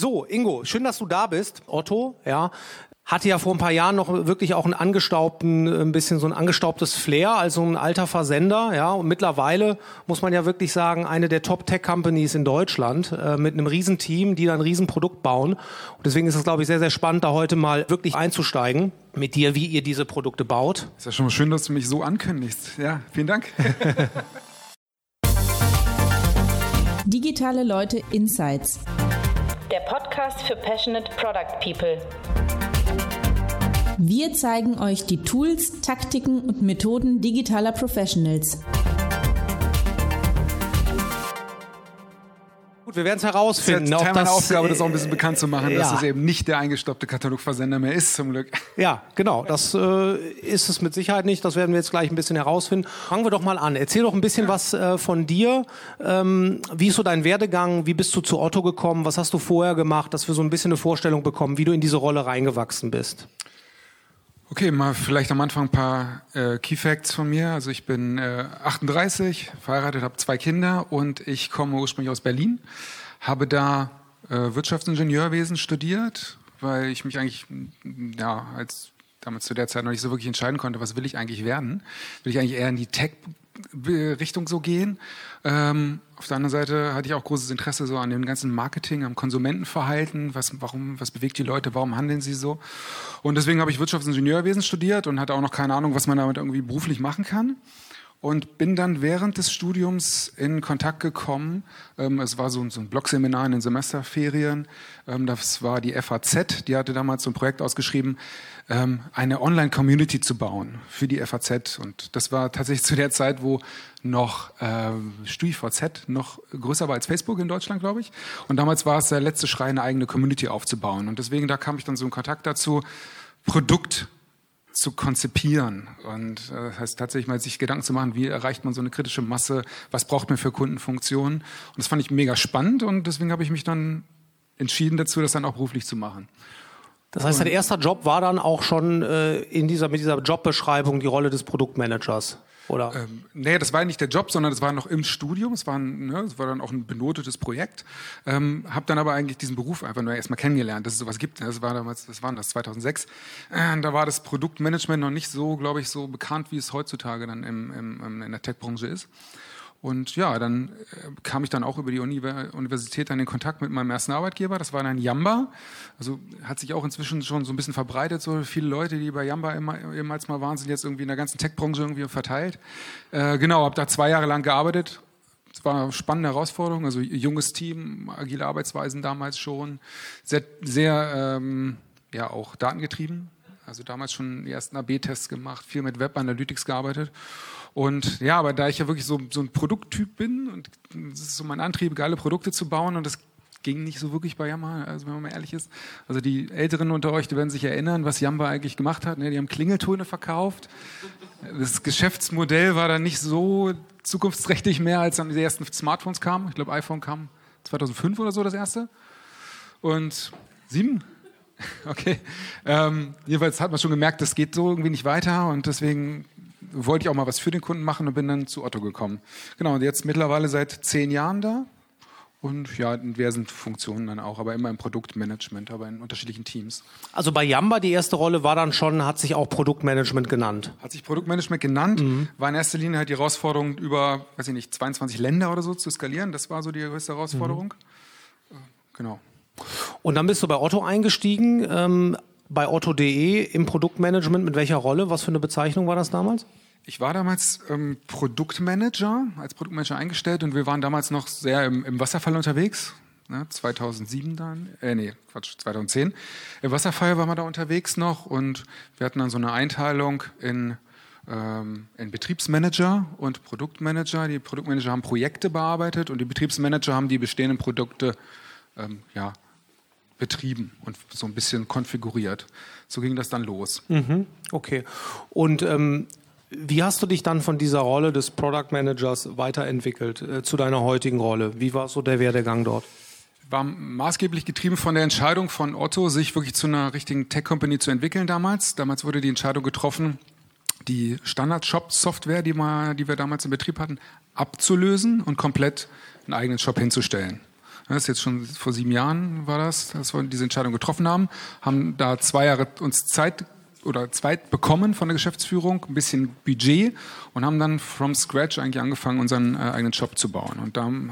So, Ingo, schön, dass du da bist. Otto, ja, hatte ja vor ein paar Jahren noch wirklich auch einen angestaubten, ein bisschen so ein angestaubtes Flair, also ein alter Versender, ja. Und mittlerweile muss man ja wirklich sagen, eine der Top-Tech-Companies in Deutschland äh, mit einem Riesenteam, die dann ein Riesenprodukt bauen. Und deswegen ist es, glaube ich, sehr, sehr spannend, da heute mal wirklich einzusteigen mit dir, wie ihr diese Produkte baut. Ist ja schon mal schön, dass du mich so ankündigst. Ja, vielen Dank. Digitale Leute Insights. Der Podcast für Passionate Product People. Wir zeigen euch die Tools, Taktiken und Methoden digitaler Professionals. Wir werden es herausfinden. Das ist ja Teil meiner Aufgabe, das auch ein bisschen bekannt zu machen, ja. dass es eben nicht der eingestoppte Katalogversender mehr ist, zum Glück. Ja, genau. Das äh, ist es mit Sicherheit nicht. Das werden wir jetzt gleich ein bisschen herausfinden. Fangen wir doch mal an. Erzähl doch ein bisschen ja. was äh, von dir. Ähm, wie ist so dein Werdegang? Wie bist du zu Otto gekommen? Was hast du vorher gemacht, dass wir so ein bisschen eine Vorstellung bekommen, wie du in diese Rolle reingewachsen bist? Okay, mal vielleicht am Anfang ein paar äh, Key Facts von mir. Also ich bin äh, 38, verheiratet, habe zwei Kinder und ich komme ursprünglich aus Berlin, habe da äh, Wirtschaftsingenieurwesen studiert, weil ich mich eigentlich ja als damals zu der Zeit noch nicht so wirklich entscheiden konnte, was will ich eigentlich werden? Will ich eigentlich eher in die Tech Richtung so gehen. Ähm, auf der anderen Seite hatte ich auch großes Interesse so an dem ganzen Marketing, am Konsumentenverhalten, was, warum, was bewegt die Leute, warum handeln sie so. Und deswegen habe ich Wirtschaftsingenieurwesen studiert und hatte auch noch keine Ahnung, was man damit irgendwie beruflich machen kann und bin dann während des Studiums in Kontakt gekommen. Ähm, es war so, ein Blogseminar in den Semesterferien. Ähm, das war die FAZ, die hatte damals so ein Projekt ausgeschrieben, ähm, eine Online-Community zu bauen für die FAZ. Und das war tatsächlich zu der Zeit, wo noch äh, StudiVZ noch größer war als Facebook in Deutschland, glaube ich. Und damals war es der letzte Schrei, eine eigene Community aufzubauen. Und deswegen, da kam ich dann so in Kontakt dazu, Produkt zu konzipieren. Und äh, das heißt tatsächlich mal sich Gedanken zu machen, wie erreicht man so eine kritische Masse, was braucht man für Kundenfunktionen. Und das fand ich mega spannend und deswegen habe ich mich dann entschieden dazu, das dann auch beruflich zu machen. Das heißt, dein erster Job war dann auch schon äh, in dieser, mit dieser Jobbeschreibung die Rolle des Produktmanagers? Oder? Ähm, nee, das war nicht der Job, sondern das war noch im Studium. Es war, ne, das war dann auch ein benotetes Projekt. Ähm, habe dann aber eigentlich diesen Beruf einfach nur erstmal kennengelernt, dass es sowas gibt. Das war damals, das war das 2006. Äh, da war das Produktmanagement noch nicht so, glaube ich, so bekannt, wie es heutzutage dann im, im, in der Tech-Branche ist. Und ja, dann äh, kam ich dann auch über die Uni Universität dann in Kontakt mit meinem ersten Arbeitgeber. Das war dann Yamba. Also hat sich auch inzwischen schon so ein bisschen verbreitet. So viele Leute, die bei Yamba immer, ehemals mal waren, sind jetzt irgendwie in der ganzen Tech-Branche irgendwie verteilt. Äh, genau, habe da zwei Jahre lang gearbeitet. Es war eine spannende Herausforderung. Also junges Team, agile Arbeitsweisen damals schon. Sehr, sehr ähm, ja, auch datengetrieben. Also damals schon die ersten AB-Tests gemacht, viel mit Web Analytics gearbeitet. Und ja, aber da ich ja wirklich so, so ein Produkttyp bin und das ist so mein Antrieb, geile Produkte zu bauen und das ging nicht so wirklich bei Yamba, also wenn man mal ehrlich ist. Also die Älteren unter euch, die werden sich erinnern, was Yamba eigentlich gemacht hat. Ne? Die haben Klingeltöne verkauft. Das Geschäftsmodell war dann nicht so zukunftsträchtig mehr, als dann die ersten Smartphones kamen. Ich glaube, iPhone kam 2005 oder so das erste. Und sieben? Okay. Ähm, jedenfalls hat man schon gemerkt, das geht so irgendwie nicht weiter und deswegen wollte ich auch mal was für den Kunden machen und bin dann zu Otto gekommen. Genau, und jetzt mittlerweile seit zehn Jahren da und ja, in diversen Funktionen dann auch, aber immer im Produktmanagement, aber in unterschiedlichen Teams. Also bei Yamba die erste Rolle war dann schon, hat sich auch Produktmanagement genannt. Hat sich Produktmanagement genannt, mhm. war in erster Linie halt die Herausforderung, über, weiß ich nicht, 22 Länder oder so zu skalieren. Das war so die größte Herausforderung. Mhm. Genau. Und dann bist du bei Otto eingestiegen. Ähm, bei otto.de im Produktmanagement. Mit welcher Rolle? Was für eine Bezeichnung war das damals? Ich war damals ähm, Produktmanager, als Produktmanager eingestellt und wir waren damals noch sehr im, im Wasserfall unterwegs. Ne, 2007 dann, äh, nee, Quatsch, 2010. Im Wasserfall waren wir da unterwegs noch und wir hatten dann so eine Einteilung in, ähm, in Betriebsmanager und Produktmanager. Die Produktmanager haben Projekte bearbeitet und die Betriebsmanager haben die bestehenden Produkte ähm, ja, betrieben und so ein bisschen konfiguriert. So ging das dann los. Mhm, okay. Und ähm, wie hast du dich dann von dieser Rolle des Product Managers weiterentwickelt äh, zu deiner heutigen Rolle? Wie war so der Werdegang dort? War maßgeblich getrieben von der Entscheidung von Otto, sich wirklich zu einer richtigen Tech-Company zu entwickeln damals. Damals wurde die Entscheidung getroffen, die Standard-Shop-Software, die, die wir damals in Betrieb hatten, abzulösen und komplett einen eigenen Shop hinzustellen. Das ist jetzt schon vor sieben Jahren war das, dass wir diese Entscheidung getroffen haben, haben da zwei Jahre uns Zeit oder Zweit bekommen von der Geschäftsführung, ein bisschen Budget und haben dann from scratch eigentlich angefangen, unseren äh, eigenen Shop zu bauen. Und da haben,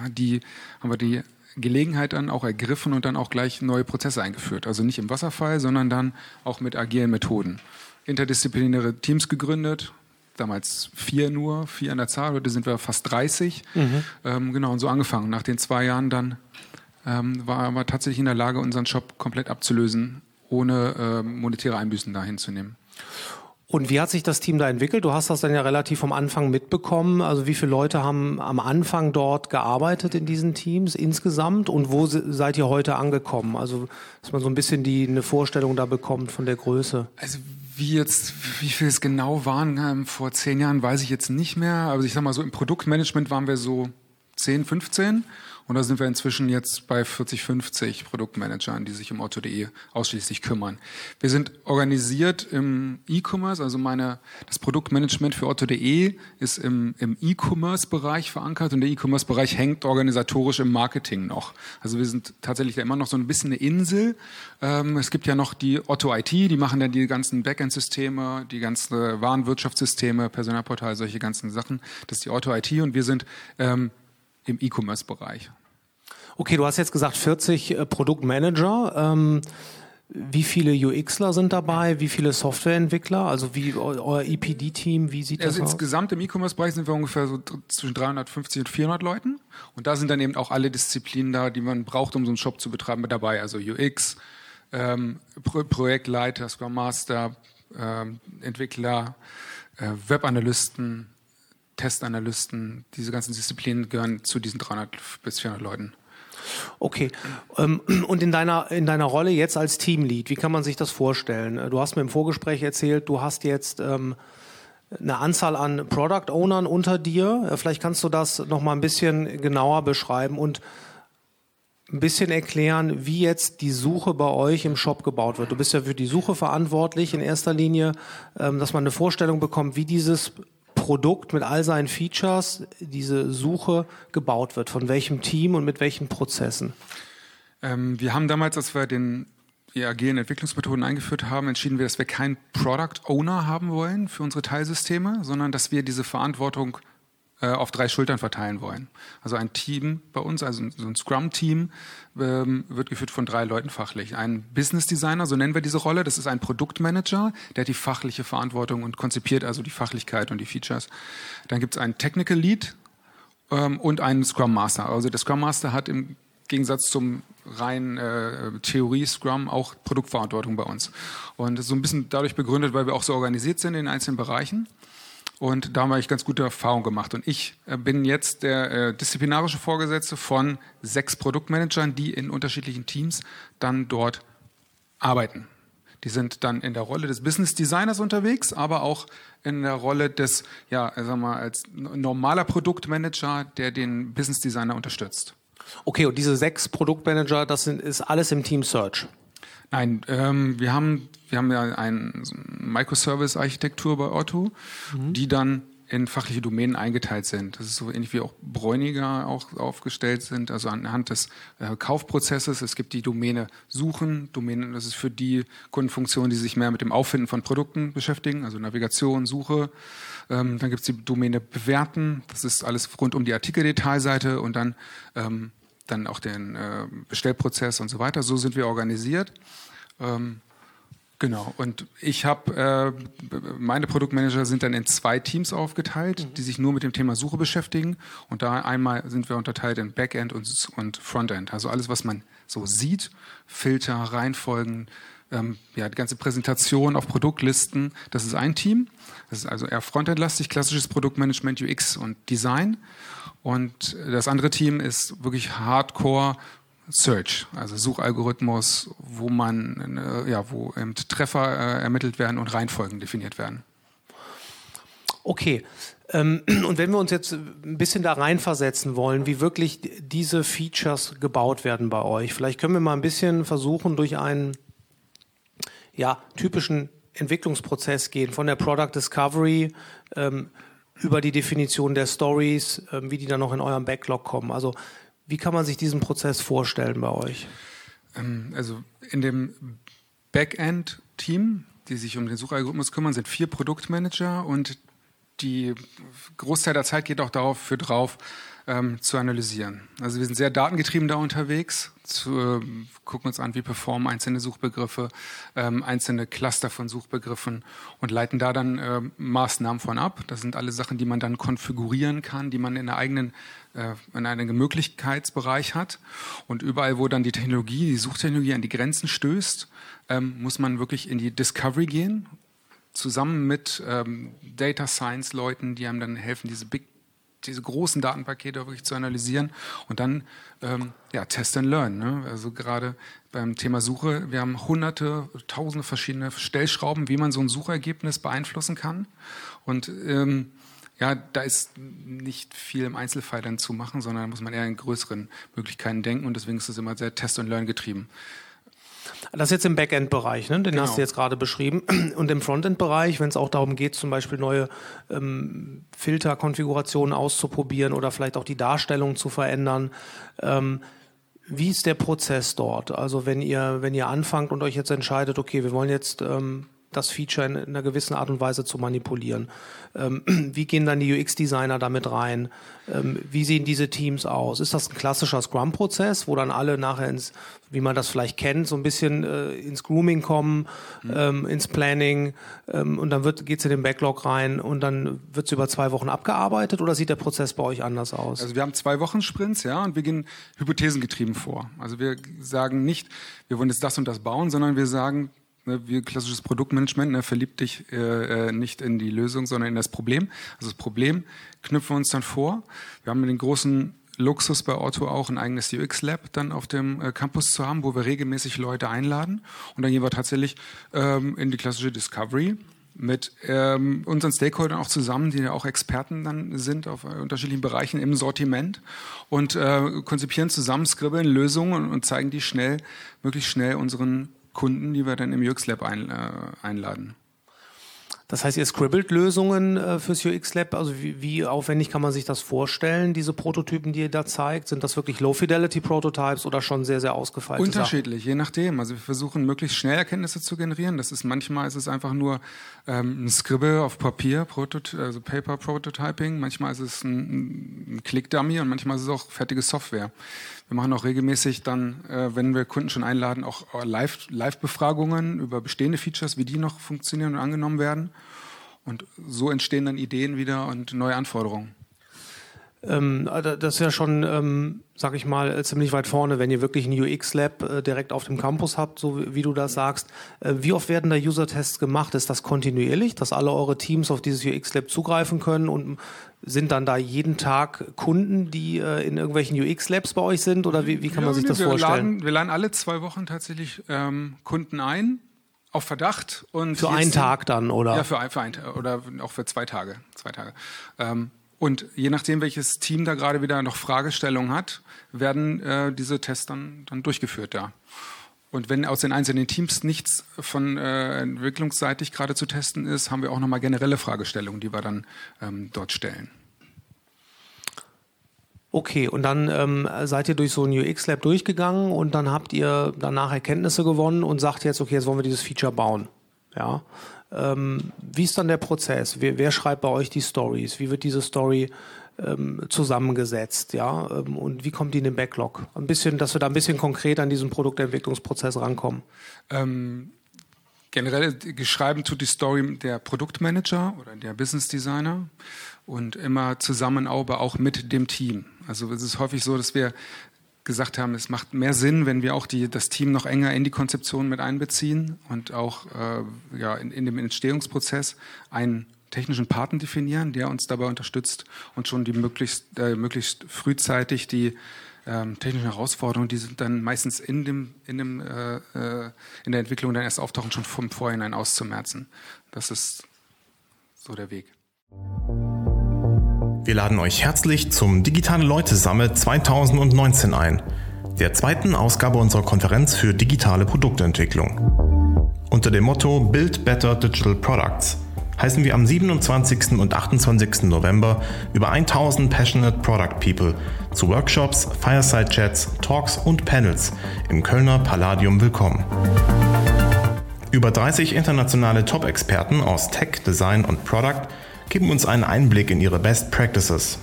wir die Gelegenheit dann auch ergriffen und dann auch gleich neue Prozesse eingeführt. Also nicht im Wasserfall, sondern dann auch mit agilen Methoden. Interdisziplinäre Teams gegründet, damals vier nur, vier an der Zahl, heute sind wir fast 30. Mhm. Ähm, genau, und so angefangen. Nach den zwei Jahren dann ähm, war wir tatsächlich in der Lage, unseren Shop komplett abzulösen ohne äh, monetäre Einbüßen dahin zu nehmen. Und wie hat sich das Team da entwickelt? Du hast das dann ja relativ vom Anfang mitbekommen. Also wie viele Leute haben am Anfang dort gearbeitet in diesen Teams insgesamt und wo seid ihr heute angekommen? Also dass man so ein bisschen die eine Vorstellung da bekommt von der Größe. Also wie jetzt, wie viel es genau waren ähm, vor zehn Jahren, weiß ich jetzt nicht mehr. Also ich sag mal so im Produktmanagement waren wir so 10, 15 und da sind wir inzwischen jetzt bei 40, 50 Produktmanagern, die sich um Otto.de ausschließlich kümmern. Wir sind organisiert im E-Commerce, also meine, das Produktmanagement für Otto.de ist im, im E-Commerce-Bereich verankert und der E-Commerce-Bereich hängt organisatorisch im Marketing noch. Also wir sind tatsächlich da immer noch so ein bisschen eine Insel. Ähm, es gibt ja noch die Otto IT, die machen dann die ganzen Backend-Systeme, die ganzen Warenwirtschaftssysteme, Personalportal, solche ganzen Sachen. Das ist die Otto IT und wir sind ähm, im E-Commerce-Bereich. Okay, du hast jetzt gesagt 40 äh, Produktmanager. Ähm, wie viele UXler sind dabei? Wie viele Softwareentwickler? Also wie euer EPD-Team? Wie sieht also das aus? Insgesamt im E-Commerce-Bereich sind wir ungefähr so zwischen 350 und 400 Leuten. Und da sind dann eben auch alle Disziplinen da, die man braucht, um so einen Shop zu betreiben, mit dabei. Also UX, ähm, Pro Projektleiter, Scrum Master, ähm, Entwickler, äh, Webanalysten, Testanalysten, diese ganzen Disziplinen gehören zu diesen 300 bis 400 Leuten. Okay. Ähm, und in deiner, in deiner Rolle jetzt als Teamlead, wie kann man sich das vorstellen? Du hast mir im Vorgespräch erzählt, du hast jetzt ähm, eine Anzahl an Product Ownern unter dir. Vielleicht kannst du das noch mal ein bisschen genauer beschreiben und ein bisschen erklären, wie jetzt die Suche bei euch im Shop gebaut wird. Du bist ja für die Suche verantwortlich in erster Linie, ähm, dass man eine Vorstellung bekommt, wie dieses Produkt mit all seinen Features, diese Suche gebaut wird, von welchem Team und mit welchen Prozessen? Ähm, wir haben damals, als wir den die agilen Entwicklungsmethoden eingeführt haben, entschieden wir, dass wir keinen Product Owner haben wollen für unsere Teilsysteme, sondern dass wir diese Verantwortung auf drei Schultern verteilen wollen. Also ein Team bei uns, also so ein Scrum-Team, ähm, wird geführt von drei Leuten fachlich. Ein Business Designer, so nennen wir diese Rolle, das ist ein Produktmanager, der hat die fachliche Verantwortung und konzipiert also die Fachlichkeit und die Features. Dann gibt es einen Technical Lead ähm, und einen Scrum Master. Also der Scrum Master hat im Gegensatz zum rein äh, Theorie Scrum auch Produktverantwortung bei uns. Und so ein bisschen dadurch begründet, weil wir auch so organisiert sind in den einzelnen Bereichen. Und da habe ich ganz gute Erfahrungen gemacht. Und ich äh, bin jetzt der äh, disziplinarische Vorgesetzte von sechs Produktmanagern, die in unterschiedlichen Teams dann dort arbeiten. Die sind dann in der Rolle des Business Designers unterwegs, aber auch in der Rolle des, ja, sag mal, als normaler Produktmanager, der den Business Designer unterstützt. Okay, und diese sechs Produktmanager, das sind, ist alles im Team Search? Nein, ähm, wir haben wir haben ja eine Microservice-Architektur bei Otto, mhm. die dann in fachliche Domänen eingeteilt sind. Das ist so ähnlich wie auch Bräuniger auch aufgestellt sind, also anhand des äh, Kaufprozesses. Es gibt die Domäne Suchen, Domäne, das ist für die Kundenfunktionen, die sich mehr mit dem Auffinden von Produkten beschäftigen, also Navigation, Suche. Ähm, dann gibt es die Domäne Bewerten, das ist alles rund um die Artikeldetailseite und dann ähm, dann auch den äh, Bestellprozess und so weiter. So sind wir organisiert. Ähm, genau. Und ich habe, äh, meine Produktmanager sind dann in zwei Teams aufgeteilt, mhm. die sich nur mit dem Thema Suche beschäftigen. Und da einmal sind wir unterteilt in Backend und, und Frontend. Also alles, was man so sieht, Filter, Reihenfolgen, ähm, ja, die ganze Präsentation auf Produktlisten, das ist ein Team. Das ist also eher Frontend-lastig, klassisches Produktmanagement, UX und Design. Und das andere Team ist wirklich Hardcore Search, also Suchalgorithmus, wo man, äh, ja, wo Treffer äh, ermittelt werden und Reihenfolgen definiert werden. Okay. Ähm, und wenn wir uns jetzt ein bisschen da reinversetzen wollen, wie wirklich diese Features gebaut werden bei euch, vielleicht können wir mal ein bisschen versuchen, durch einen ja, typischen Entwicklungsprozess gehen, von der Product Discovery ähm, über die Definition der Stories, ähm, wie die dann noch in eurem Backlog kommen. Also Wie kann man sich diesen Prozess vorstellen bei euch? Ähm, also in dem Backend-Team, die sich um den Suchalgorithmus kümmern, sind vier Produktmanager und die Großteil der Zeit geht auch darauf für drauf, ähm, zu analysieren. Also wir sind sehr datengetrieben da unterwegs, zu, äh, gucken uns an, wie performen einzelne Suchbegriffe, ähm, einzelne Cluster von Suchbegriffen und leiten da dann äh, Maßnahmen von ab. Das sind alle Sachen, die man dann konfigurieren kann, die man in der eigenen äh, in einem Möglichkeitsbereich hat. Und überall, wo dann die Technologie, die Suchtechnologie an die Grenzen stößt, ähm, muss man wirklich in die Discovery gehen zusammen mit ähm, Data Science Leuten, die einem dann helfen, diese Big diese großen Datenpakete wirklich zu analysieren und dann ähm, ja, Test and Learn. Ne? Also gerade beim Thema Suche, wir haben hunderte, tausende verschiedene Stellschrauben, wie man so ein Suchergebnis beeinflussen kann. Und ähm, ja, da ist nicht viel im Einzelfall dann zu machen, sondern da muss man eher in größeren Möglichkeiten denken und deswegen ist es immer sehr Test and Learn getrieben. Das ist jetzt im Backend-Bereich, ne? den genau. hast du jetzt gerade beschrieben. Und im Frontend-Bereich, wenn es auch darum geht, zum Beispiel neue ähm, Filterkonfigurationen auszuprobieren oder vielleicht auch die Darstellung zu verändern. Ähm, wie ist der Prozess dort? Also wenn ihr, wenn ihr anfangt und euch jetzt entscheidet, okay, wir wollen jetzt ähm, das Feature in, einer gewissen Art und Weise zu manipulieren. Ähm, wie gehen dann die UX-Designer damit rein? Ähm, wie sehen diese Teams aus? Ist das ein klassischer Scrum-Prozess, wo dann alle nachher ins, wie man das vielleicht kennt, so ein bisschen äh, ins Grooming kommen, mhm. ähm, ins Planning ähm, und dann geht es in den Backlog rein und dann wird es über zwei Wochen abgearbeitet oder sieht der Prozess bei euch anders aus? Also wir haben zwei Wochen Sprints, ja, und wir gehen hypothesengetrieben vor. Also wir sagen nicht, wir wollen jetzt das und das bauen, sondern wir sagen, ne, wie klassisches Produktmanagement, ne, verliebt dich äh, äh, nicht in die Lösung, sondern in das Problem. Also das Problem knüpfen wir uns dann vor. Wir haben den großen Luxus bei Otto auch ein eigenes UX-Lab dann auf dem äh, Campus zu haben, wo wir regelmäßig Leute einladen. Und dann gehen wir tatsächlich ähm, in die klassische Discovery mit ähm, unseren Stakeholdern auch zusammen, die ja auch Experten dann sind auf äh, unterschiedlichen Bereichen im Sortiment und äh, konzipieren zusammen, skribbeln Lösungen und, und zeigen die schnell, möglichst schnell unseren Kunden, die wir dann im UX Lab ein, äh, einladen. Das heißt, ihr scribbelt Lösungen äh, fürs UX Lab. Also wie, wie, aufwendig kann man sich das vorstellen, diese Prototypen, die ihr da zeigt? Sind das wirklich Low-Fidelity-Prototypes oder schon sehr, sehr ausgefeilte Unterschiedlich, Sachen? je nachdem. Also wir versuchen möglichst schnell Erkenntnisse zu generieren. Das ist manchmal ist es einfach nur ähm, ein Scribble auf Papier, Protot also Paper Prototyping. Manchmal ist es ein, ein Click-Dummy und manchmal ist es auch fertige Software. Wir machen auch regelmäßig dann, äh, wenn wir Kunden schon einladen, auch äh, Live-Befragungen über bestehende Features, wie die noch funktionieren und angenommen werden. Und so entstehen dann Ideen wieder und neue Anforderungen. Ähm, das ist ja schon, ähm, sag ich mal, ziemlich weit vorne, wenn ihr wirklich ein UX-Lab äh, direkt auf dem Campus habt, so wie, du das sagst. Äh, wie oft werden da User-Tests gemacht? Ist das kontinuierlich, dass alle eure Teams auf dieses UX-Lab zugreifen können und sind dann da jeden Tag Kunden, die äh, in irgendwelchen UX-Labs bei euch sind? Oder wie, wie kann ja, man sich das wir vorstellen? Laden, wir laden alle zwei Wochen tatsächlich ähm, Kunden ein auf Verdacht und für einen Tag dann oder ja für ein, für ein oder auch für zwei Tage zwei Tage ähm, und je nachdem, welches Team da gerade wieder noch Fragestellungen hat, werden äh, diese Tests dann, dann durchgeführt, ja. Und wenn aus den einzelnen Teams nichts von äh, entwicklungsseitig gerade zu testen ist, haben wir auch nochmal generelle Fragestellungen, die wir dann ähm, dort stellen. Okay, und dann ähm, seid ihr durch so ein UX-Lab durchgegangen und dann habt ihr danach Erkenntnisse gewonnen und sagt jetzt, okay, jetzt wollen wir dieses Feature bauen. Ja. Ähm, wie ist dann der Prozess? Wer, wer, schreibt bei euch die Stories? Wie wird diese Story ähm, zusammengesetzt? Ja? Ähm, und wie kommt die in den Backlog? Ein bisschen, dass wir da ein bisschen konkret an diesen Produktentwicklungsprozess rankommen. Generell geschrieben tut die Story der Produktmanager oder der Business Designer und immer zusammen aber auch mit dem Team. Also es ist häufig so, dass wir gesagt haben, es macht mehr Sinn, wenn wir auch die, das Team noch enger in die Konzeption mit einbeziehen und auch äh, ja, in, in dem Entstehungsprozess einen technischen Partner definieren, der uns dabei unterstützt und schon die möglichst, äh, möglichst frühzeitig die ähm, technischen Herausforderungen, die sind dann meistens in, dem, in, dem, äh, äh in der Entwicklung dann erst auftauchen, schon vom Vorhinein auszumerzen. Das ist so der Weg. Wir laden euch herzlich zum Digitale Leute Summit 2019 ein, der zweiten Ausgabe unserer Konferenz für digitale Produktentwicklung. Unter dem Motto Build Better Digital Products heißen wir am 27. und 28. November über 1000 Passionate Product People zu Workshops, Fireside-Chats, Talks und Panels im Kölner Palladium willkommen. Über 30 internationale Top-Experten aus Tech, Design und Product geben uns einen Einblick in ihre Best Practices.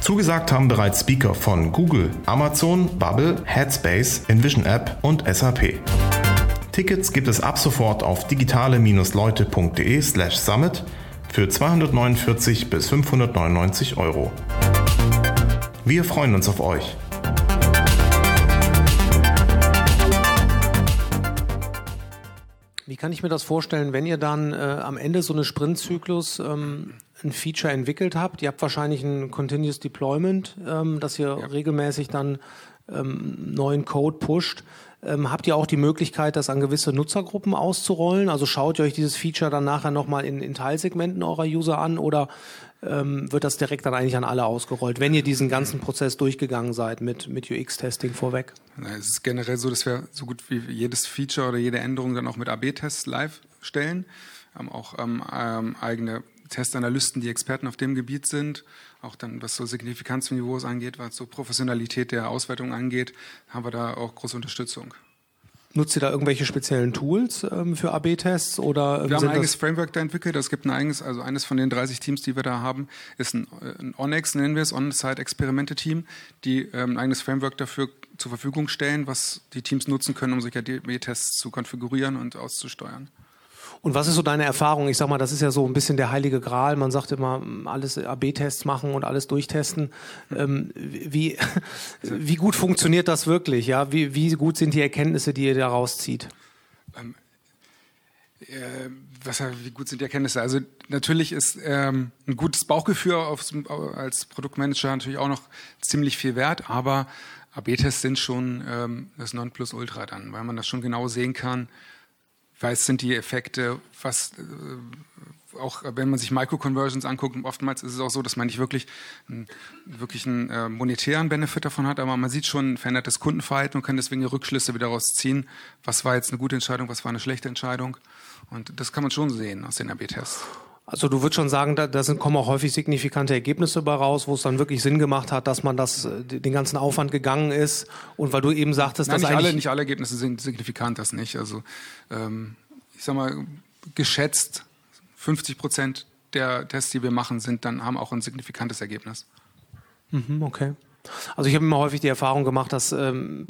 Zugesagt haben bereits Speaker von Google, Amazon, Bubble, Headspace, Envision App und SAP. Tickets gibt es ab sofort auf digitale-leute.de slash summit für 249 bis 599 Euro. Wir freuen uns auf euch. Wie kann ich mir das vorstellen, wenn ihr dann äh, am Ende so eine Sprintzyklus ähm, ein Feature entwickelt habt? Ihr habt wahrscheinlich ein Continuous Deployment, ähm, dass ihr ja. regelmäßig dann ähm, neuen Code pusht. Ähm, habt ihr auch die Möglichkeit, das an gewisse Nutzergruppen auszurollen? Also schaut ihr euch dieses Feature dann nachher nochmal in, in Teilsegmenten eurer User an oder ähm, wird das direkt dann eigentlich an alle ausgerollt, wenn ihr diesen ganzen Prozess durchgegangen seid mit, mit UX-Testing vorweg? Es ist generell so, dass wir so gut wie jedes Feature oder jede Änderung dann auch mit AB-Tests live stellen. Haben auch ähm, ähm, eigene Testanalysten, die Experten auf dem Gebiet sind. Auch dann, was so Signifikanzniveaus angeht, was so Professionalität der Auswertung angeht, haben wir da auch große Unterstützung. Nutzt ihr da irgendwelche speziellen Tools ähm, für AB-Tests oder? Wir haben ein eigenes Framework da entwickelt. Es gibt ein eigenes, also eines von den 30 Teams, die wir da haben, ist ein, ein Onyx, nennen wir es, On-Site-Experimente-Team, die ähm, ein eigenes Framework dafür zur Verfügung stellen, was die Teams nutzen können, um sich AB-Tests zu konfigurieren und auszusteuern. Und was ist so deine Erfahrung? Ich sag mal, das ist ja so ein bisschen der heilige Gral. Man sagt immer, alles AB-Tests machen und alles durchtesten. Ähm, wie, wie gut funktioniert das wirklich? Ja, wie, wie gut sind die Erkenntnisse, die ihr daraus zieht? Ähm, äh, was, wie gut sind die Erkenntnisse? Also natürlich ist ähm, ein gutes Bauchgefühl aufs, als Produktmanager natürlich auch noch ziemlich viel wert, aber AB-Tests sind schon ähm, das Nonplusultra dann, weil man das schon genau sehen kann, was sind die Effekte, was äh, auch wenn man sich Micro-Conversions anguckt, oftmals ist es auch so, dass man nicht wirklich, einen, wirklich einen äh, monetären Benefit davon hat, aber man sieht schon ein verändertes Kundenverhalten und kann deswegen Rückschlüsse wieder daraus ziehen, was war jetzt eine gute Entscheidung, was war eine schlechte Entscheidung. Und das kann man schon sehen aus den AB-Tests. Also du würdest schon sagen, da, da sind, kommen auch häufig signifikante Ergebnisse bei raus, wo es dann wirklich Sinn gemacht hat, dass man das, äh, den ganzen Aufwand gegangen ist. Und weil du eben sagtest, Nein, dass nicht alle, nicht alle Ergebnisse sind signifikant, das nicht. Also ähm, ich sag mal, geschätzt 50 Prozent der Tests, die wir machen, sind dann haben auch ein signifikantes Ergebnis. Mhm, okay. Also ich habe immer häufig die Erfahrung gemacht, dass ähm,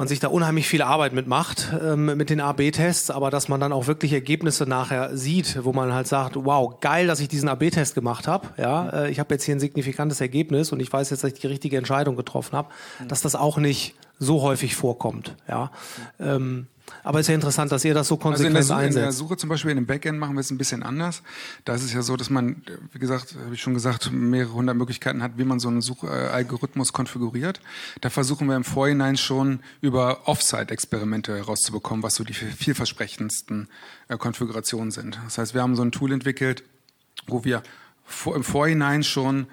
man sich da unheimlich viel Arbeit mitmacht ähm, mit den AB-Tests, aber dass man dann auch wirklich Ergebnisse nachher sieht, wo man halt sagt, wow, geil, dass ich diesen AB-Test gemacht habe. Ja, äh, ich habe jetzt hier ein signifikantes Ergebnis und ich weiß jetzt, dass ich die richtige Entscheidung getroffen habe, dass das auch nicht so häufig vorkommt. Ja. Ähm, aber es ist ja interessant, dass ihr das so konsequent also in der, einsetzt. In der Suche zum Beispiel in dem Backend machen wir es ein bisschen anders. Da ist es ja so, dass man, wie gesagt, habe ich schon gesagt, mehrere hundert Möglichkeiten hat, wie man so einen Suchalgorithmus konfiguriert. Da versuchen wir im Vorhinein schon über Offsite-Experimente herauszubekommen, was so die vielversprechendsten äh, Konfigurationen sind. Das heißt, wir haben so ein Tool entwickelt, wo wir im Vorhinein schon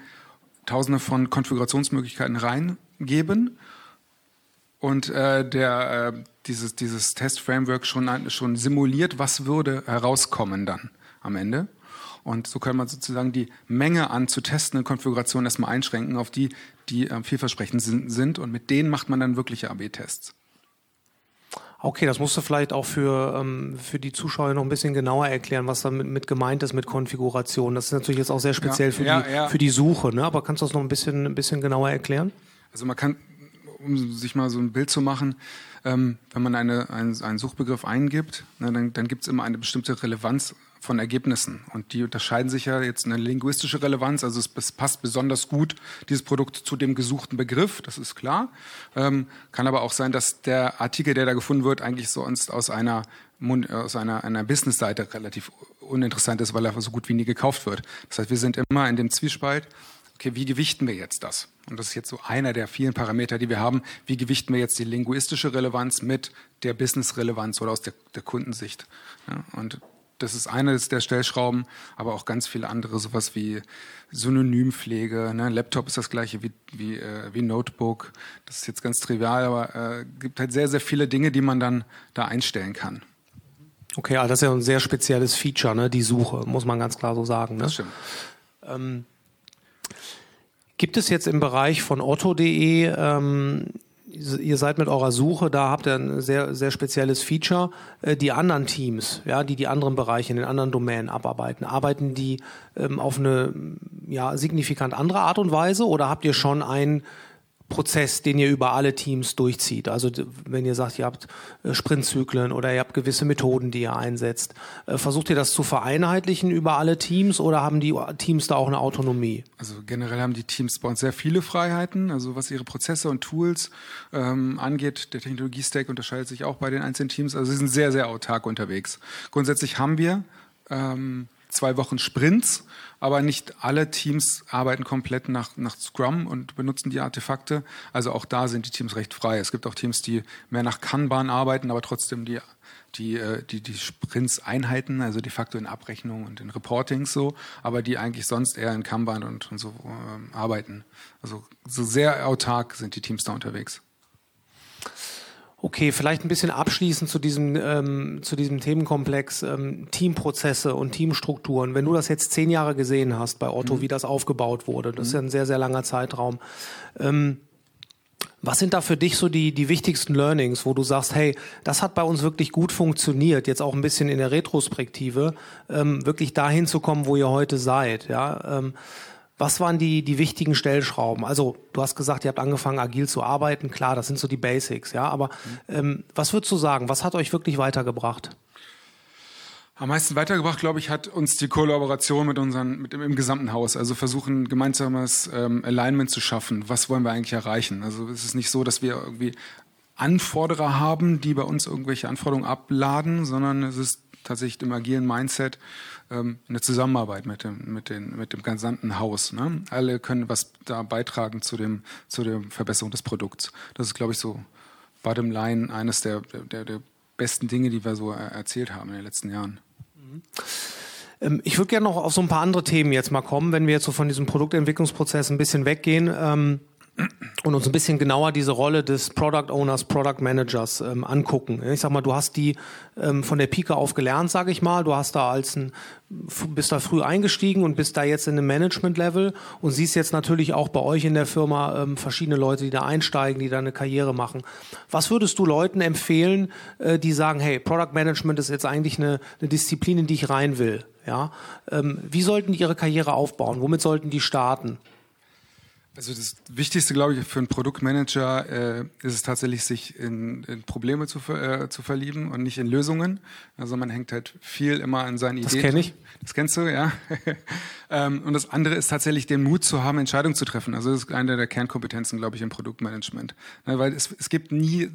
tausende von Konfigurationsmöglichkeiten reingeben und äh, der, äh, dieses, dieses Test-Framework schon, schon simuliert, was würde herauskommen dann am Ende. Und so kann man sozusagen die Menge an zu testenden Konfigurationen erstmal einschränken auf die, die äh, vielversprechend sind. Und mit denen macht man dann wirkliche AB-Tests. Okay, das musst du vielleicht auch für, ähm, für die Zuschauer noch ein bisschen genauer erklären, was damit mit gemeint ist mit Konfiguration. Das ist natürlich jetzt auch sehr speziell ja, für, ja, die, ja. für die Suche, ne? aber kannst du das noch ein bisschen, ein bisschen genauer erklären? Also man kann um sich mal so ein Bild zu machen, ähm, wenn man eine, einen, einen Suchbegriff eingibt, ne, dann, dann gibt es immer eine bestimmte Relevanz von Ergebnissen. Und die unterscheiden sich ja jetzt eine linguistische Relevanz, also es, es passt besonders gut, dieses Produkt zu dem gesuchten Begriff, das ist klar. Ähm, kann aber auch sein, dass der Artikel, der da gefunden wird, eigentlich sonst aus einer, aus einer, einer Business-Seite relativ uninteressant ist, weil er so gut wie nie gekauft wird. Das heißt, wir sind immer in dem Zwiespalt, okay, wie gewichten wir jetzt das? Und das ist jetzt so einer der vielen Parameter, die wir haben. Wie gewichten wir jetzt die linguistische Relevanz mit der Business-Relevanz oder aus der, der Kundensicht? Ja, und das ist eines der Stellschrauben, aber auch ganz viele andere, sowas wie Synonympflege. Ne? Laptop ist das gleiche wie, wie, äh, wie Notebook. Das ist jetzt ganz trivial, aber es äh, gibt halt sehr, sehr viele Dinge, die man dann da einstellen kann. Okay, also das ist ja ein sehr spezielles Feature, ne? die Suche, muss man ganz klar so sagen. Ne? Das stimmt. Ähm Gibt es jetzt im Bereich von otto.de, ähm, ihr seid mit eurer Suche, da habt ihr ein sehr, sehr spezielles Feature, äh, die anderen Teams, ja, die die anderen Bereiche in den anderen Domänen abarbeiten, arbeiten die ähm, auf eine ja, signifikant andere Art und Weise oder habt ihr schon ein Prozess, den ihr über alle Teams durchzieht. Also wenn ihr sagt, ihr habt äh, Sprintzyklen oder ihr habt gewisse Methoden, die ihr einsetzt, äh, versucht ihr das zu vereinheitlichen über alle Teams oder haben die Teams da auch eine Autonomie? Also generell haben die Teams bei uns sehr viele Freiheiten, also was ihre Prozesse und Tools ähm, angeht. Der Technologie-Stack unterscheidet sich auch bei den einzelnen Teams. Also sie sind sehr, sehr autark unterwegs. Grundsätzlich haben wir ähm, zwei Wochen Sprints aber nicht alle Teams arbeiten komplett nach, nach Scrum und benutzen die Artefakte. Also auch da sind die Teams recht frei. Es gibt auch Teams, die mehr nach Kanban arbeiten, aber trotzdem die die, äh, die, die Sprints einhalten, also de facto in Abrechnung und in Reportings so, aber die eigentlich sonst eher in Kanban und, und so äh, arbeiten. Also so sehr autark sind die Teams da unterwegs. Okay, vielleicht ein bisschen abschließend zu diesem, ähm, zu diesem Themenkomplex ähm, Teamprozesse und Teamstrukturen. Wenn du das jetzt zehn Jahre gesehen hast bei Otto, mhm. wie das aufgebaut wurde, das mhm. ist ja ein sehr, sehr langer Zeitraum. Ähm, was sind da für dich so die, die wichtigsten Learnings, wo du sagst, hey, das hat bei uns wirklich gut funktioniert, jetzt auch ein bisschen in der Retrospektive, ähm, wirklich dahin zu kommen, wo ihr heute seid, ja? Was waren die, die wichtigen Stellschrauben? Also, du hast gesagt, ihr habt angefangen, agil zu arbeiten. Klar, das sind so die Basics, ja. Aber ähm, was würdest du sagen? Was hat euch wirklich weitergebracht? Am meisten weitergebracht, glaube ich, hat uns die Kollaboration mit unseren, mit dem, im gesamten Haus. Also versuchen, gemeinsames ähm, Alignment zu schaffen. Was wollen wir eigentlich erreichen? Also es ist nicht so, dass wir irgendwie Anforderer haben, die bei uns irgendwelche Anforderungen abladen, sondern es ist tatsächlich im agilen Mindset ähm, eine Zusammenarbeit mit dem, mit, den, mit dem gesamten Haus. Ne? Alle können was da beitragen zu, dem, zu der Verbesserung des Produkts. Das ist, glaube ich, so bottom line eines der, der, der besten Dinge, die wir so erzählt haben in den letzten Jahren. Mhm. Ich würde gerne noch auf so ein paar andere Themen jetzt mal kommen, wenn wir jetzt so von diesem Produktentwicklungsprozess ein bisschen weggehen. Und uns ein bisschen genauer diese Rolle des Product Owners, Product Managers ähm, angucken. Ich sag mal, du hast die ähm, von der Pike auf gelernt, sage ich mal. Du hast da als ein, bist da früh eingestiegen und bist da jetzt in einem Management-Level und siehst jetzt natürlich auch bei euch in der Firma ähm, verschiedene Leute, die da einsteigen, die da eine Karriere machen. Was würdest du Leuten empfehlen, äh, die sagen, hey, Product Management ist jetzt eigentlich eine, eine Disziplin, in die ich rein will? Ja, ähm, wie sollten die ihre Karriere aufbauen? Womit sollten die starten? Also das Wichtigste, glaube ich, für einen Produktmanager äh, ist es tatsächlich, sich in, in Probleme zu, äh, zu verlieben und nicht in Lösungen. Also man hängt halt viel immer in seinen Ideen. Das kenne ich. Das kennst du, ja. ähm, und das andere ist tatsächlich den Mut zu haben, Entscheidungen zu treffen. Also das ist eine der Kernkompetenzen, glaube ich, im Produktmanagement. Ja, weil es, es gibt nie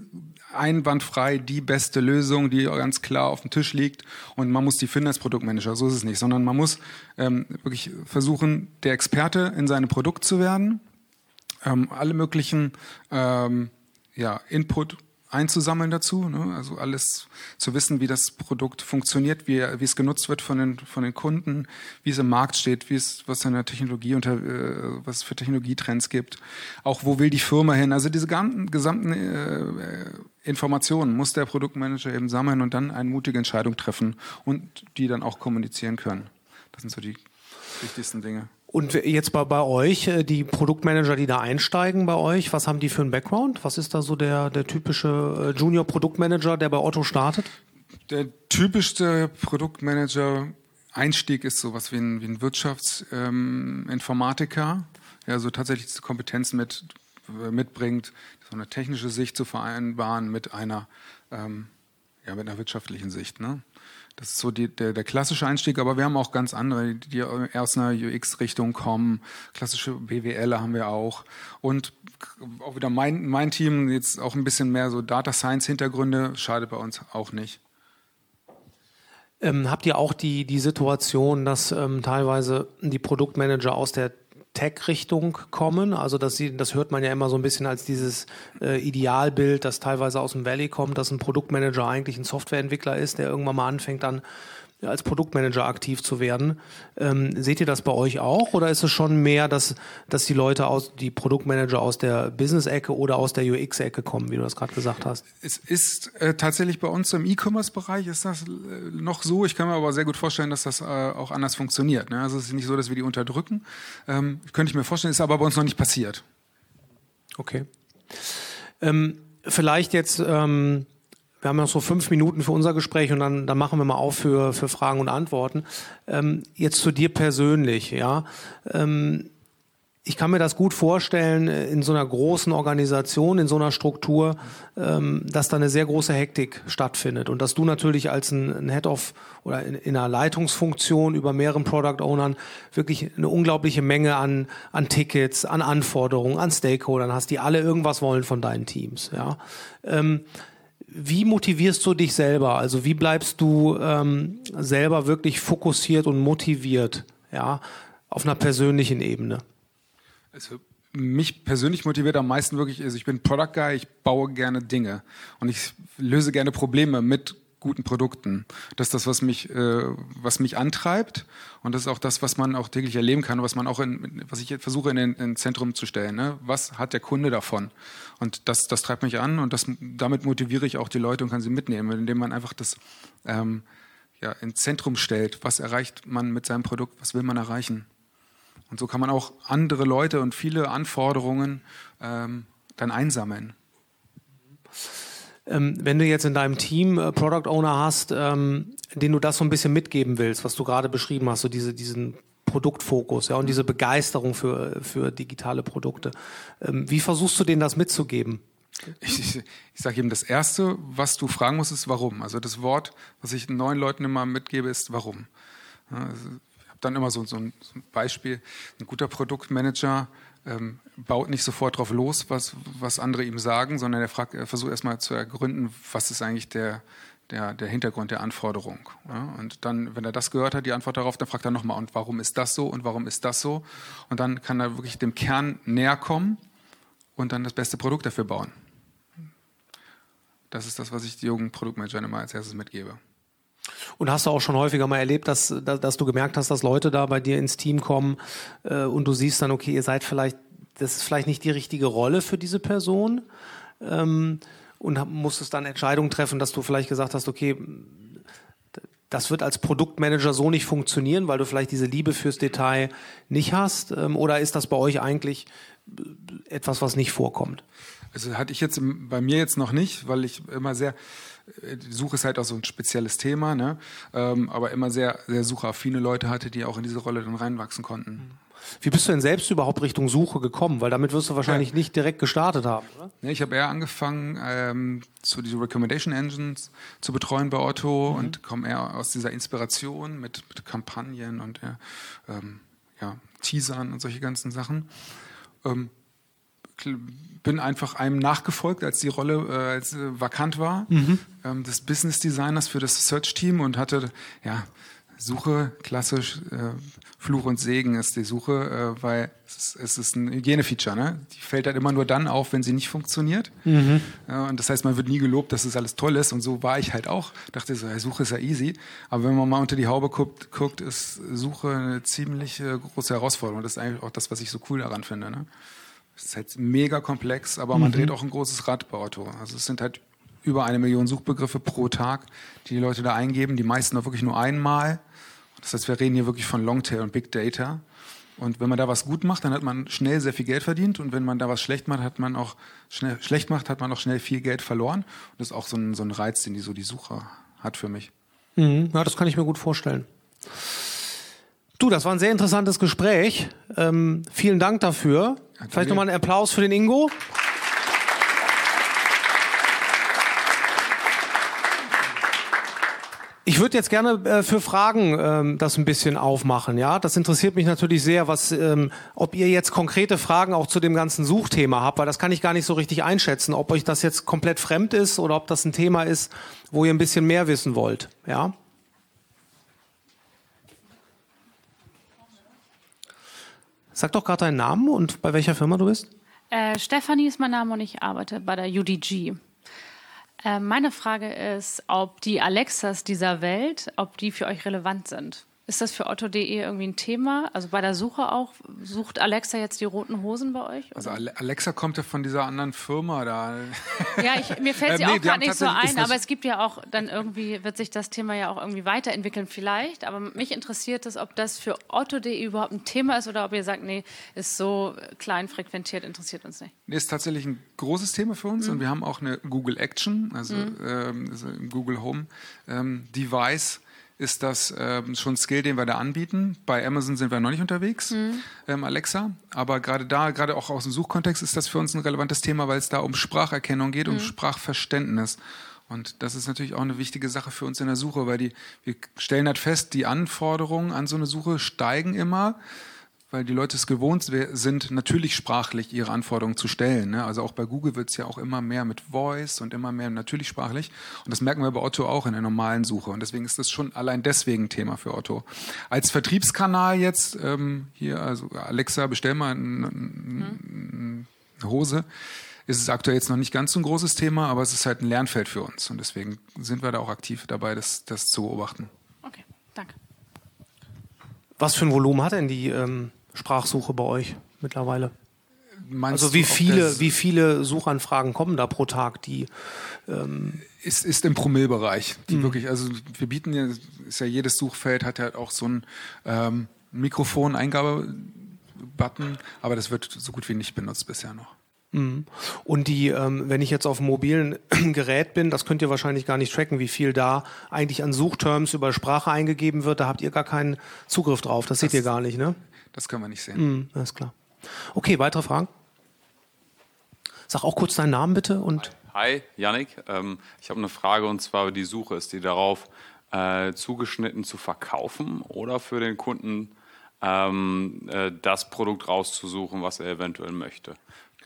einwandfrei die beste Lösung, die ganz klar auf dem Tisch liegt und man muss die finden als Produktmanager. So ist es nicht, sondern man muss ähm, wirklich versuchen, der Experte in seinem Produkt zu werden ähm, alle möglichen ähm, ja, Input einzusammeln dazu, ne? also alles zu wissen, wie das Produkt funktioniert, wie, wie es genutzt wird von den, von den Kunden, wie es im Markt steht, wie es, was in der Technologie unter, äh, was für Technologietrends gibt, auch wo will die Firma hin, also diese ganzen, gesamten äh, Informationen muss der Produktmanager eben sammeln und dann eine mutige Entscheidung treffen und die dann auch kommunizieren können. Das sind so die wichtigsten Dinge. Und jetzt bei, bei euch, äh, die Produktmanager, die da einsteigen bei euch, was haben die für einen Background? Was ist da so der, der typische äh, Junior-Produktmanager, der bei Otto startet? Der typischste Produktmanager Einstieg ist sowas wie ein, wie ein Wirtschaftsinformatiker, ähm, der so tatsächlich diese Kompetenz mit, äh, mitbringt, so eine technische Sicht zu vereinbaren mit einer, ähm, ja, mit einer wirtschaftlichen Sicht. Ne? Das ist so die, der, der, klassische Einstieg, aber wir haben auch ganz andere, die aus einer UX-Richtung kommen. Klassische BWLer haben wir auch. Und auch wieder mein, mein Team, jetzt auch ein bisschen mehr so Data Science-Hintergründe, schadet bei uns auch nicht. Ähm, habt ihr auch die, die Situation, dass ähm, teilweise die Produktmanager aus der Tech-Richtung kommen. Also das, das hört man ja immer so ein bisschen als dieses äh, Idealbild, das teilweise aus dem Valley kommt, dass ein Produktmanager eigentlich ein Softwareentwickler ist, der irgendwann mal anfängt dann als Produktmanager aktiv zu werden. Ähm, seht ihr das bei euch auch oder ist es schon mehr, dass, dass die Leute aus, die Produktmanager aus der Business-Ecke oder aus der UX-Ecke kommen, wie du das gerade gesagt hast? Es ist äh, tatsächlich bei uns im E-Commerce-Bereich ist das äh, noch so. Ich kann mir aber sehr gut vorstellen, dass das äh, auch anders funktioniert. Ne? Also es ist nicht so, dass wir die unterdrücken. Ähm, könnte ich mir vorstellen, ist aber bei uns noch nicht passiert. Okay. Ähm, vielleicht jetzt ähm, wir haben noch so fünf Minuten für unser Gespräch und dann, dann machen wir mal auf für, für Fragen und Antworten. Ähm, jetzt zu dir persönlich, ja. Ähm, ich kann mir das gut vorstellen in so einer großen Organisation, in so einer Struktur, ähm, dass da eine sehr große Hektik stattfindet und dass du natürlich als ein, ein Head-of oder in, in, einer Leitungsfunktion über mehreren Product Ownern wirklich eine unglaubliche Menge an, an Tickets, an Anforderungen, an Stakeholdern hast, die alle irgendwas wollen von deinen Teams. Ja. Ähm, wie motivierst du dich selber? Also wie bleibst du ähm, selber wirklich fokussiert und motiviert, ja, auf einer persönlichen Ebene? Also mich persönlich motiviert am meisten wirklich, also ich bin Product Guy, ich baue gerne Dinge und ich löse gerne Probleme mit guten Produkten. Das ist das, was mich, äh, was mich antreibt und das ist auch das, was man auch täglich erleben kann, was man auch in, was ich versuche in den, in Zentrum zu stellen. Ne? Was hat der Kunde davon? Und das, das treibt mich an und das, damit motiviere ich auch die Leute und kann sie mitnehmen, indem man einfach das ähm, ja, ins Zentrum stellt. Was erreicht man mit seinem Produkt? Was will man erreichen? Und so kann man auch andere Leute und viele Anforderungen ähm, dann einsammeln. Ähm, wenn du jetzt in deinem Team äh, Product Owner hast, ähm, den du das so ein bisschen mitgeben willst, was du gerade beschrieben hast, so diese, diesen Produktfokus ja, und diese Begeisterung für, für digitale Produkte. Ähm, wie versuchst du denen das mitzugeben? Ich, ich, ich sage eben, das Erste, was du fragen musst, ist warum. Also das Wort, was ich neuen Leuten immer mitgebe, ist warum. Ja, also ich habe dann immer so, so, ein, so, ein, Beispiel. Ein guter Produktmanager ähm, baut nicht sofort drauf los, was, was andere ihm sagen, sondern er, fragt, er versucht erstmal zu ergründen, was ist eigentlich der, der, der Hintergrund der Anforderung. Ja? Und dann, wenn er das gehört hat, die Antwort darauf, dann fragt er nochmal, und warum ist das so und warum ist das so? Und dann kann er wirklich dem Kern näher kommen und dann das beste Produkt dafür bauen. Das ist das, was ich die jungen Produktmanagern immer als erstes mitgebe. Und hast du auch schon häufiger mal erlebt, dass, dass, dass, du gemerkt hast, dass Leute da bei dir ins Team kommen äh, und du siehst dann, okay, ihr seid vielleicht, das ist vielleicht nicht die richtige Rolle für diese Person ähm, und musstest dann Entscheidungen treffen, dass du vielleicht gesagt hast, okay, das wird als Produktmanager so nicht funktionieren, weil du vielleicht diese Liebe fürs Detail nicht hast? Ähm, oder ist das bei euch eigentlich etwas, was nicht vorkommt? Also hatte ich jetzt bei mir jetzt noch nicht, weil ich immer sehr die Suche ist halt auch so ein spezielles Thema, ne? Ähm, aber immer sehr, sehr suchaffine Leute hatte, die auch in diese Rolle dann reinwachsen konnten. Wie bist du denn selbst überhaupt Richtung Suche gekommen? Weil damit wirst du wahrscheinlich ja. nicht direkt gestartet haben, oder? Nee, ich habe eher angefangen, ähm, so diese Recommendation Engines zu betreuen bei Otto mhm. und komme eher aus dieser Inspiration mit, mit Kampagnen und ähm, ja, Teasern und solche ganzen Sachen. Bin einfach einem nachgefolgt, als die Rolle äh, als, äh, vakant war, mhm. ähm, des Business Designers für das Search Team und hatte, ja, Suche, klassisch, äh, Fluch und Segen ist die Suche, äh, weil es, es, ist ein Hygienefeature. Ne? Die fällt halt immer nur dann auf, wenn sie nicht funktioniert. Mhm. Äh, und das heißt, man wird nie gelobt, dass es alles toll ist. Und so war ich halt auch. Dachte so, ja, Suche ist ja easy. Aber wenn man mal unter die Haube guckt, guckt ist Suche eine ziemlich große Herausforderung. Das ist eigentlich auch das, was ich so cool daran finde. Ne? Es ist halt mega komplex, aber man mhm. dreht auch ein großes Rad bei Otto. Also es sind halt über eine Million Suchbegriffe pro Tag, die die Leute da eingeben. Die meisten auch wirklich nur einmal. Das heißt, wir reden hier wirklich von Longtail und Big Data. Und wenn man da was gut macht, dann hat man schnell sehr viel Geld verdient. Und wenn man da was schlecht macht, hat man auch schnell, schlecht macht, hat man auch schnell viel Geld verloren. Und das ist auch so ein, so ein Reiz, den die so die Suche hat für mich. Mhm. Ja, das kann ich mir gut vorstellen. Du, das war ein sehr interessantes Gespräch. Ähm, vielen Dank dafür. Ja, Vielleicht nochmal einen Applaus für den Ingo. Ich würde jetzt gerne äh, für Fragen ähm, das ein bisschen aufmachen. Ja, das interessiert mich natürlich sehr, was, ähm, ob ihr jetzt konkrete Fragen auch zu dem ganzen Suchthema habt, weil das kann ich gar nicht so richtig einschätzen, ob euch das jetzt komplett fremd ist oder ob das ein Thema ist, wo ihr ein bisschen mehr wissen wollt. Ja. Sag doch gerade deinen Namen und bei welcher Firma du bist. Äh, Stefanie ist mein Name und ich arbeite bei der UDG. Äh, meine Frage ist, ob die Alexas dieser Welt, ob die für euch relevant sind. Ist das für Otto.de irgendwie ein Thema? Also bei der Suche auch? Sucht Alexa jetzt die roten Hosen bei euch? Oder? Also Alexa kommt ja von dieser anderen Firma da. Ja, ich, mir fällt sie äh, nee, auch gerade nicht so ein, aber es gibt ja auch dann irgendwie, wird sich das Thema ja auch irgendwie weiterentwickeln vielleicht. Aber mich interessiert es, ob das für Otto.de überhaupt ein Thema ist oder ob ihr sagt, nee, ist so klein frequentiert, interessiert uns nicht. Nee, ist tatsächlich ein großes Thema für uns mhm. und wir haben auch eine Google Action, also, mhm. ähm, also Google Home ähm, Device ist das ähm, schon ein Skill, den wir da anbieten. Bei Amazon sind wir noch nicht unterwegs, mhm. ähm, Alexa. Aber gerade da, gerade auch aus dem Suchkontext, ist das für uns ein relevantes Thema, weil es da um Spracherkennung geht, mhm. um Sprachverständnis. Und das ist natürlich auch eine wichtige Sache für uns in der Suche, weil die, wir stellen halt fest, die Anforderungen an so eine Suche steigen immer weil die Leute es gewohnt sind, natürlich sprachlich ihre Anforderungen zu stellen. Ne? Also auch bei Google wird es ja auch immer mehr mit Voice und immer mehr natürlich sprachlich. Und das merken wir bei Otto auch in der normalen Suche. Und deswegen ist das schon allein deswegen Thema für Otto. Als Vertriebskanal jetzt ähm, hier, also Alexa, bestell mal eine Hose ist es aktuell jetzt noch nicht ganz so ein großes Thema, aber es ist halt ein Lernfeld für uns und deswegen sind wir da auch aktiv dabei, das, das zu beobachten. Okay, danke. Was für ein Volumen hat denn die ähm, Sprachsuche bei euch mittlerweile? Meinst also wie viele, wie viele Suchanfragen kommen da pro Tag, die ähm ist, ist im Promillbereich. Die mhm. wirklich, also wir bieten ja, ist ja jedes Suchfeld hat ja auch so ein ähm, Mikrofon-Eingabe-Button, aber das wird so gut wie nicht benutzt bisher noch. Mhm. Und die, ähm, wenn ich jetzt auf einem mobilen Gerät bin, das könnt ihr wahrscheinlich gar nicht tracken, wie viel da eigentlich an Suchterms über Sprache eingegeben wird. Da habt ihr gar keinen Zugriff drauf. Das, das seht ihr gar nicht, ne? Das können wir nicht sehen. Mhm, alles klar. Okay, weitere Fragen? Sag auch kurz deinen Namen bitte und. Hi, Yannick. Ähm, ich habe eine Frage und zwar die Suche. Ist die darauf äh, zugeschnitten zu verkaufen oder für den Kunden ähm, äh, das Produkt rauszusuchen, was er eventuell möchte?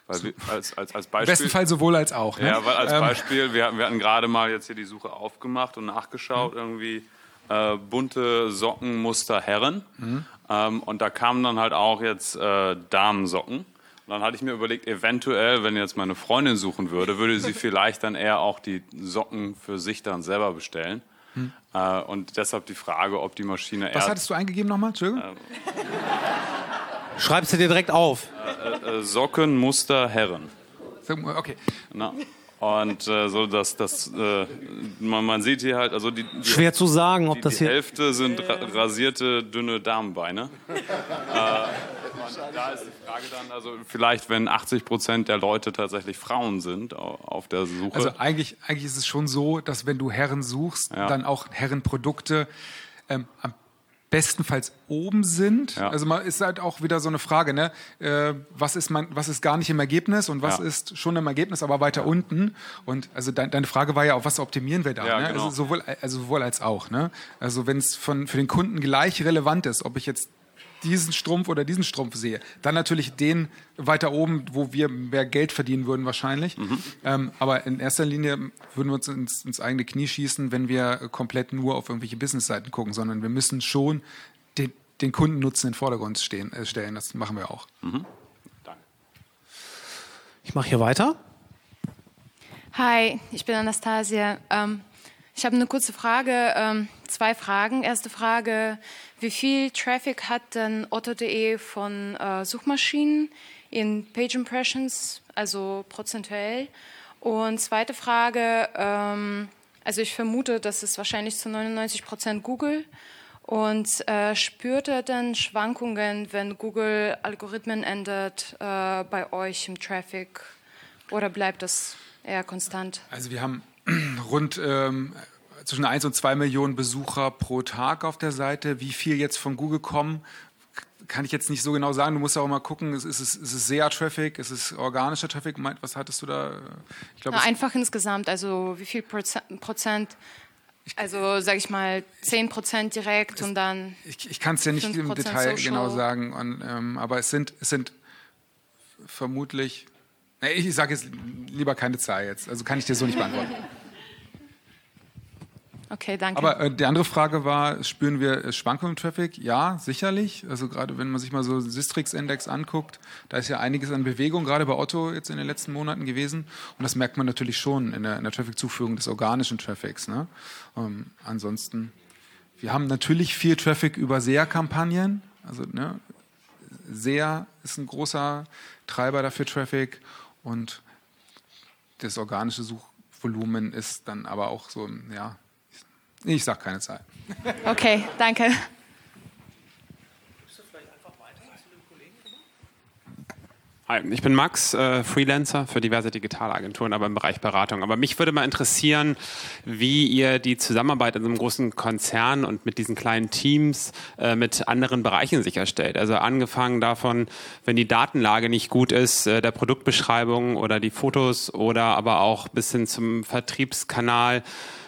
Weil wir, als, als, als Beispiel, Im besten Fall sowohl als auch. Ne? Ja, weil als ähm. Beispiel, wir, wir hatten gerade mal jetzt hier die Suche aufgemacht und nachgeschaut, mhm. irgendwie äh, bunte Sockenmuster Herren. Mhm. Ähm, und da kamen dann halt auch jetzt äh, Damensocken. Und dann hatte ich mir überlegt, eventuell, wenn jetzt meine Freundin suchen würde, würde sie vielleicht dann eher auch die Socken für sich dann selber bestellen. Hm. Äh, und deshalb die Frage, ob die Maschine Was hattest du eingegeben nochmal? Entschuldigung. Ähm, Schreibst du dir direkt auf? Äh, äh, Sockenmuster Herren. Okay. Na. Und äh, so dass das, äh, man, man, sieht hier halt, also die, die schwer zu sagen, ob die, das die hier die Hälfte sind ra rasierte dünne Damenbeine. äh, da ist die Frage dann, also vielleicht, wenn 80 Prozent der Leute tatsächlich Frauen sind auf der Suche. Also eigentlich, eigentlich ist es schon so, dass wenn du Herren suchst, ja. dann auch Herrenprodukte ähm, am bestenfalls oben sind. Ja. Also man ist halt auch wieder so eine Frage, ne? Äh, was ist man, was ist gar nicht im Ergebnis und was ja. ist schon im Ergebnis, aber weiter ja. unten. Und also de deine Frage war ja, auf was optimieren wir da? Ne? Genau. Also sowohl, also sowohl als auch. Ne? Also wenn es von für den Kunden gleich relevant ist, ob ich jetzt diesen Strumpf oder diesen Strumpf sehe. Dann natürlich den weiter oben, wo wir mehr Geld verdienen würden wahrscheinlich. Mhm. Ähm, aber in erster Linie würden wir uns ins, ins, eigene Knie schießen, wenn wir komplett nur auf irgendwelche Businessseiten gucken, sondern wir müssen schon den, den Kundennutzen in den Vordergrund stehen, äh, stellen. Das machen wir auch. Mhm. Danke. Ich mache hier weiter. Hi, ich bin Anastasia. Ähm, ich habe eine kurze Frage, ähm, zwei Fragen. Erste Frage, wie viel Traffic hat denn Otto.de von äh, Suchmaschinen in Page Impressions, also prozentuell? Und zweite Frage, ähm, also ich vermute, das ist wahrscheinlich zu 99 Prozent Google. Und äh, spürt er denn Schwankungen, wenn Google Algorithmen ändert äh, bei euch im Traffic? Oder bleibt das eher konstant? Also wir haben rund ähm, zwischen 1 und 2 Millionen Besucher pro Tag auf der Seite. Wie viel jetzt von Google kommen, kann ich jetzt nicht so genau sagen. Du musst auch mal gucken, ist es, ist es SEA-Traffic, ist es organischer Traffic? Was hattest du da? Ich glaub, Na, einfach insgesamt, also wie viel Prozent also sage ich mal 10 Prozent direkt das, und dann. Ich, ich kann es ja nicht im Detail Social. genau sagen, und, ähm, aber es sind, es sind vermutlich. Ich sage jetzt lieber keine Zahl jetzt, also kann ich dir so nicht beantworten. Okay, danke. Aber äh, die andere Frage war, spüren wir Schwankungen im Traffic? Ja, sicherlich. Also gerade wenn man sich mal so Sistrix-Index anguckt, da ist ja einiges an Bewegung, gerade bei Otto jetzt in den letzten Monaten gewesen. Und das merkt man natürlich schon in der, der Traffic-Zuführung des organischen Traffics. Ne? Ähm, ansonsten, wir haben natürlich viel Traffic über SEA-Kampagnen. Also ne, SEA ist ein großer Treiber dafür Traffic und das organische Suchvolumen ist dann aber auch so, ja, ich sage keine Zahl. Okay, danke. Hi, ich bin Max, äh, Freelancer für diverse Digitalagenturen, aber im Bereich Beratung. Aber mich würde mal interessieren, wie ihr die Zusammenarbeit in so einem großen Konzern und mit diesen kleinen Teams äh, mit anderen Bereichen sicherstellt. Also angefangen davon, wenn die Datenlage nicht gut ist, äh, der Produktbeschreibung oder die Fotos oder aber auch bis hin zum Vertriebskanal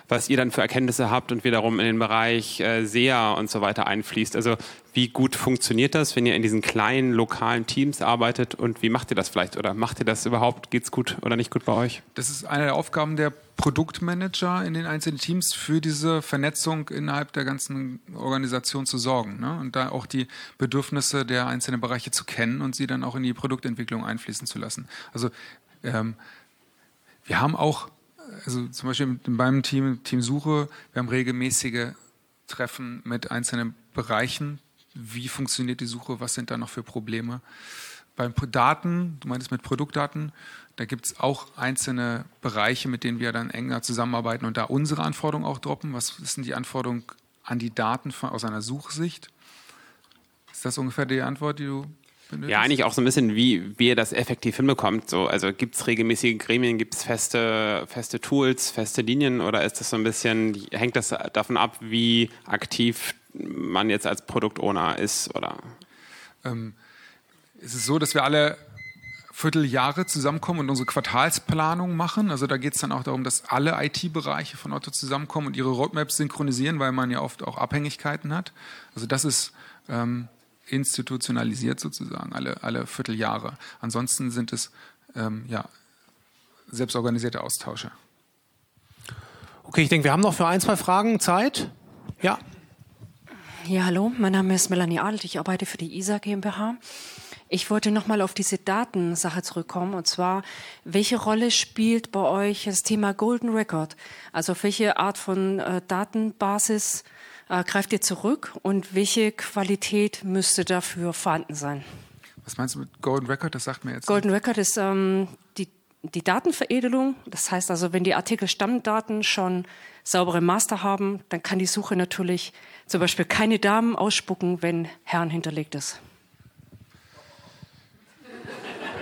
was ihr dann für Erkenntnisse habt und wiederum in den Bereich äh, SEA und so weiter einfließt. Also wie gut funktioniert das, wenn ihr in diesen kleinen lokalen Teams arbeitet und wie macht ihr das vielleicht oder macht ihr das überhaupt? Geht es gut oder nicht gut bei euch? Das ist eine der Aufgaben der Produktmanager in den einzelnen Teams für diese Vernetzung innerhalb der ganzen Organisation zu sorgen ne? und da auch die Bedürfnisse der einzelnen Bereiche zu kennen und sie dann auch in die Produktentwicklung einfließen zu lassen. Also ähm, wir haben auch also zum Beispiel in meinem Team, Team Suche, wir haben regelmäßige Treffen mit einzelnen Bereichen. Wie funktioniert die Suche? Was sind da noch für Probleme? Beim Daten, du meintest mit Produktdaten, da gibt es auch einzelne Bereiche, mit denen wir dann enger zusammenarbeiten und da unsere Anforderungen auch droppen. Was sind die Anforderungen an die Daten aus einer Suchsicht? Ist das ungefähr die Antwort, die du Ja, eigentlich auch so ein bisschen, wie, wie ihr das effektiv hinbekommt. So, also gibt es regelmäßige Gremien, gibt es feste, feste Tools, feste Linien oder ist das so ein bisschen, hängt das davon ab, wie aktiv man jetzt als Produktowner ist? Oder? Ähm, es ist so, dass wir alle Vierteljahre zusammenkommen und unsere Quartalsplanung machen. Also da geht es dann auch darum, dass alle IT-Bereiche von Otto zusammenkommen und ihre Roadmaps synchronisieren, weil man ja oft auch Abhängigkeiten hat. Also das ist ähm, institutionalisiert sozusagen, alle, alle Vierteljahre. Ansonsten sind es ähm, ja, selbstorganisierte Austausche. Okay, ich denke, wir haben noch für ein, zwei Fragen Zeit. Ja. Ja, hallo, mein Name ist Melanie Adelt, ich arbeite für die ISA GmbH. Ich wollte nochmal auf diese Datensache zurückkommen und zwar, welche Rolle spielt bei euch das Thema Golden Record? Also auf welche Art von äh, Datenbasis äh, greift ihr zurück und welche Qualität müsste dafür vorhanden sein? Was meinst du mit Golden Record? Das sagt mir jetzt. Golden nicht. Record ist ähm, die, die Datenveredelung. Das heißt also, wenn die Artikel-Stammdaten schon saubere Master haben, dann kann die Suche natürlich zum Beispiel keine Damen ausspucken, wenn Herren hinterlegt ist.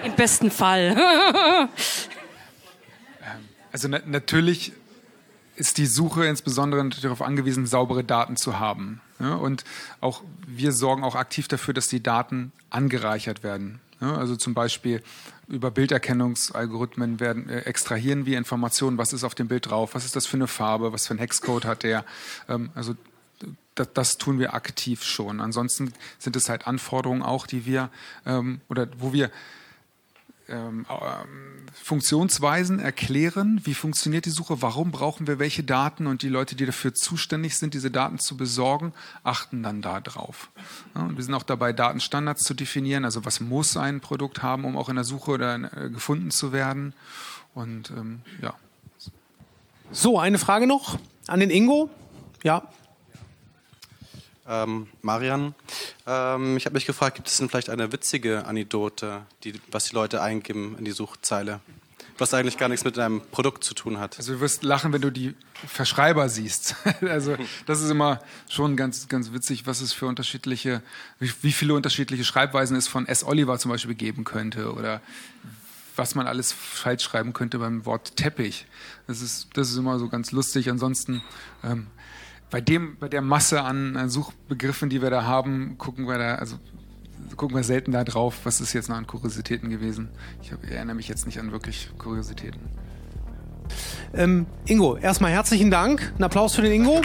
Im besten Fall. Ähm, also na natürlich ist die Suche insbesondere darauf angewiesen, saubere Daten zu haben. Ja, und auch wir sorgen auch aktiv dafür, dass die Daten angereichert werden. Ja, also zum Beispiel über Bilderkennungsalgorithmen werden äh, extrahieren wir Informationen, was ist auf dem Bild drauf, was ist das für eine Farbe, was für ein Hexcode hat der. Ähm, also das, das, tun wir aktiv schon. Ansonsten sind es halt Anforderungen auch, die wir ähm, oder wo wir ähm, ähm, Funktionsweisen erklären, wie funktioniert die Suche, warum brauchen wir welche Daten und die Leute, die dafür zuständig sind, diese Daten zu besorgen, achten dann darauf. Ja, und wir sind auch dabei, Datenstandards zu definieren, also was muss ein Produkt haben, um auch in der Suche oder äh, gefunden zu werden. Und ähm, ja. So, eine Frage noch an den Ingo. Ja, ähm, Marian, ähm, ich habe mich gefragt, gibt es denn vielleicht eine witzige Anekdote, die, was die Leute eingeben in die Suchzeile? Was eigentlich gar nichts mit deinem Produkt zu tun hat. Also du wirst lachen, wenn du die Verschreiber siehst. also das ist immer schon ganz, ganz witzig, was es für unterschiedliche, wie, wie viele unterschiedliche Schreibweisen es von S. Oliver zum Beispiel geben könnte oder was man alles falsch schreiben könnte beim Wort Teppich. Das ist, das ist immer so ganz lustig. Ansonsten ähm, bei dem, bei der Masse an Suchbegriffen, die wir da haben, gucken wir da, also gucken wir selten da drauf, was ist jetzt noch an Kuriositäten gewesen. Ich hab, erinnere mich jetzt nicht an wirklich Kuriositäten. Ähm, Ingo, erstmal herzlichen Dank. Ein Applaus für den Ingo.